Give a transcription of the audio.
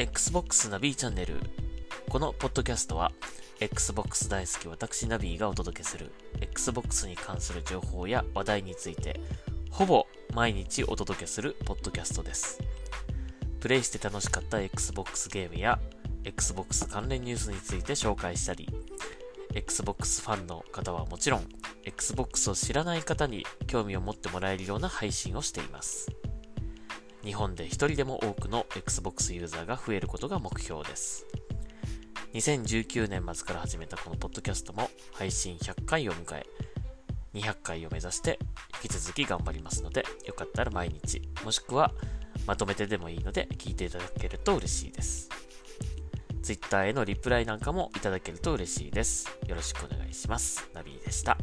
Xbox ナビチャンネル。このポッドキャストは、Xbox 大好き私ナビがお届けする Xbox に関する情報や話題について、ほぼ毎日お届けするポッドキャストです。プレイして楽しかった Xbox ゲームや Xbox 関連ニュースについて紹介したり、Xbox ファンの方はもちろん、Xbox を知らない方に興味を持ってもらえるような配信をしています。日本で一人でも多くの Xbox ユーザーが増えることが目標です。2019年末から始めたこのポッドキャストも配信100回を迎え、200回を目指して引き続き頑張りますので、よかったら毎日、もしくはまとめてでもいいので聞いていただけると嬉しいです。Twitter へのリプライなんかもいただけると嬉しいです。よろしくお願いします。ナビーでした。